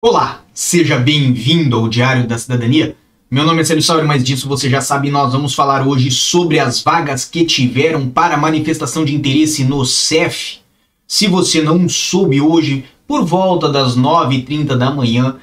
Olá, seja bem-vindo ao Diário da Cidadania. Meu nome é Célio Sauer, mas disso você já sabe, nós vamos falar hoje sobre as vagas que tiveram para manifestação de interesse no CEF. Se você não soube hoje, por volta das 9h30 da manhã,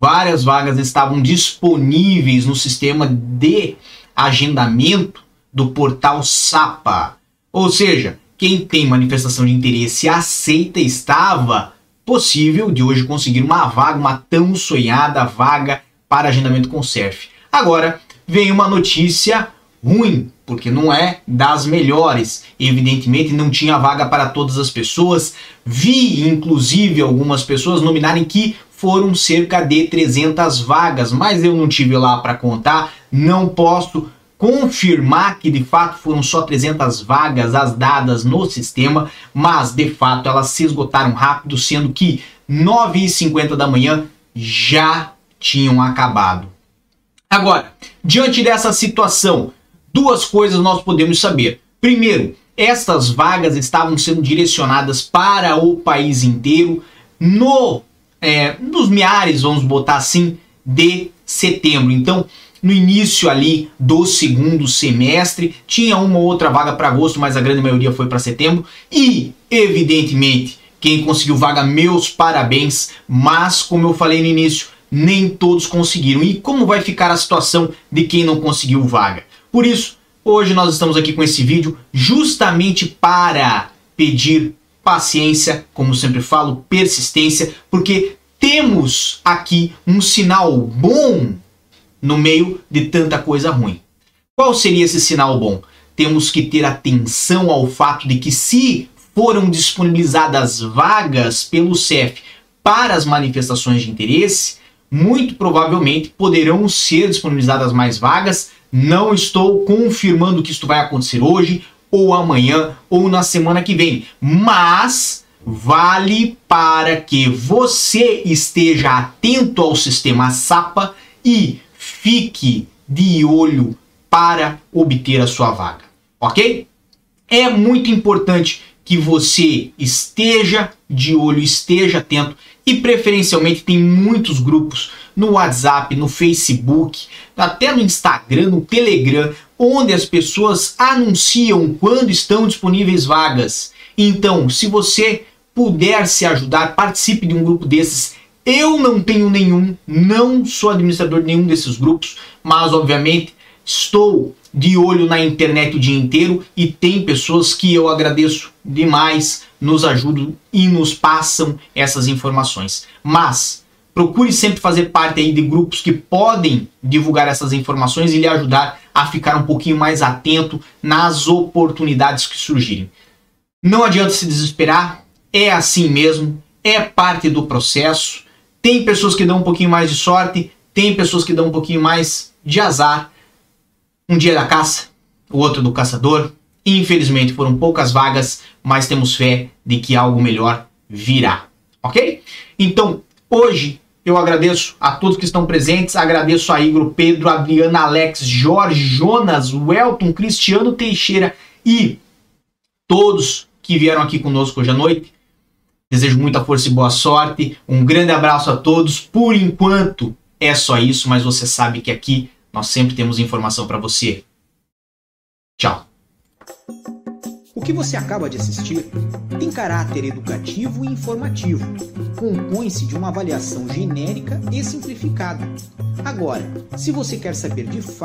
várias vagas estavam disponíveis no sistema de agendamento do portal SAPA. Ou seja, quem tem manifestação de interesse aceita estava possível de hoje conseguir uma vaga, uma tão sonhada vaga para agendamento com o CERF. Agora vem uma notícia ruim, porque não é das melhores. Evidentemente não tinha vaga para todas as pessoas. Vi inclusive algumas pessoas nominarem que foram cerca de 300 vagas, mas eu não tive lá para contar, não posso confirmar que de fato foram só 300 vagas as dadas no sistema, mas de fato elas se esgotaram rápido, sendo que 9h50 da manhã já tinham acabado. Agora, diante dessa situação, duas coisas nós podemos saber. Primeiro, estas vagas estavam sendo direcionadas para o país inteiro no é, nos meares, vamos botar assim, de setembro. Então, no início ali do segundo semestre. Tinha uma ou outra vaga para agosto, mas a grande maioria foi para setembro. E, evidentemente, quem conseguiu vaga, meus parabéns. Mas, como eu falei no início, nem todos conseguiram. E como vai ficar a situação de quem não conseguiu vaga? Por isso, hoje nós estamos aqui com esse vídeo justamente para pedir paciência, como sempre falo, persistência, porque temos aqui um sinal bom no meio de tanta coisa ruim. Qual seria esse sinal bom? Temos que ter atenção ao fato de que se foram disponibilizadas vagas pelo CEF para as manifestações de interesse, muito provavelmente poderão ser disponibilizadas mais vagas. Não estou confirmando que isto vai acontecer hoje, ou amanhã, ou na semana que vem, mas vale para que você esteja atento ao sistema SAPA e fique de olho para obter a sua vaga, ok? É muito importante que você esteja de olho, esteja atento e preferencialmente tem muitos grupos no WhatsApp, no Facebook, até no Instagram, no Telegram, onde as pessoas anunciam quando estão disponíveis vagas. Então, se você puder se ajudar, participe de um grupo desses eu não tenho nenhum, não sou administrador de nenhum desses grupos, mas obviamente estou de olho na internet o dia inteiro e tem pessoas que eu agradeço demais, nos ajudam e nos passam essas informações. Mas procure sempre fazer parte aí de grupos que podem divulgar essas informações e lhe ajudar a ficar um pouquinho mais atento nas oportunidades que surgirem. Não adianta se desesperar, é assim mesmo, é parte do processo. Tem pessoas que dão um pouquinho mais de sorte, tem pessoas que dão um pouquinho mais de azar. Um dia da caça, o outro do caçador. Infelizmente foram poucas vagas, mas temos fé de que algo melhor virá. Ok? Então, hoje eu agradeço a todos que estão presentes, agradeço a Igor, Pedro, Adriana, Alex, Jorge, Jonas, Welton, Cristiano Teixeira e todos que vieram aqui conosco hoje à noite. Desejo muita força e boa sorte. Um grande abraço a todos. Por enquanto é só isso, mas você sabe que aqui nós sempre temos informação para você. Tchau. O que você acaba de assistir tem caráter educativo e informativo. Compõe-se de uma avaliação genérica e simplificada. Agora, se você quer saber de fato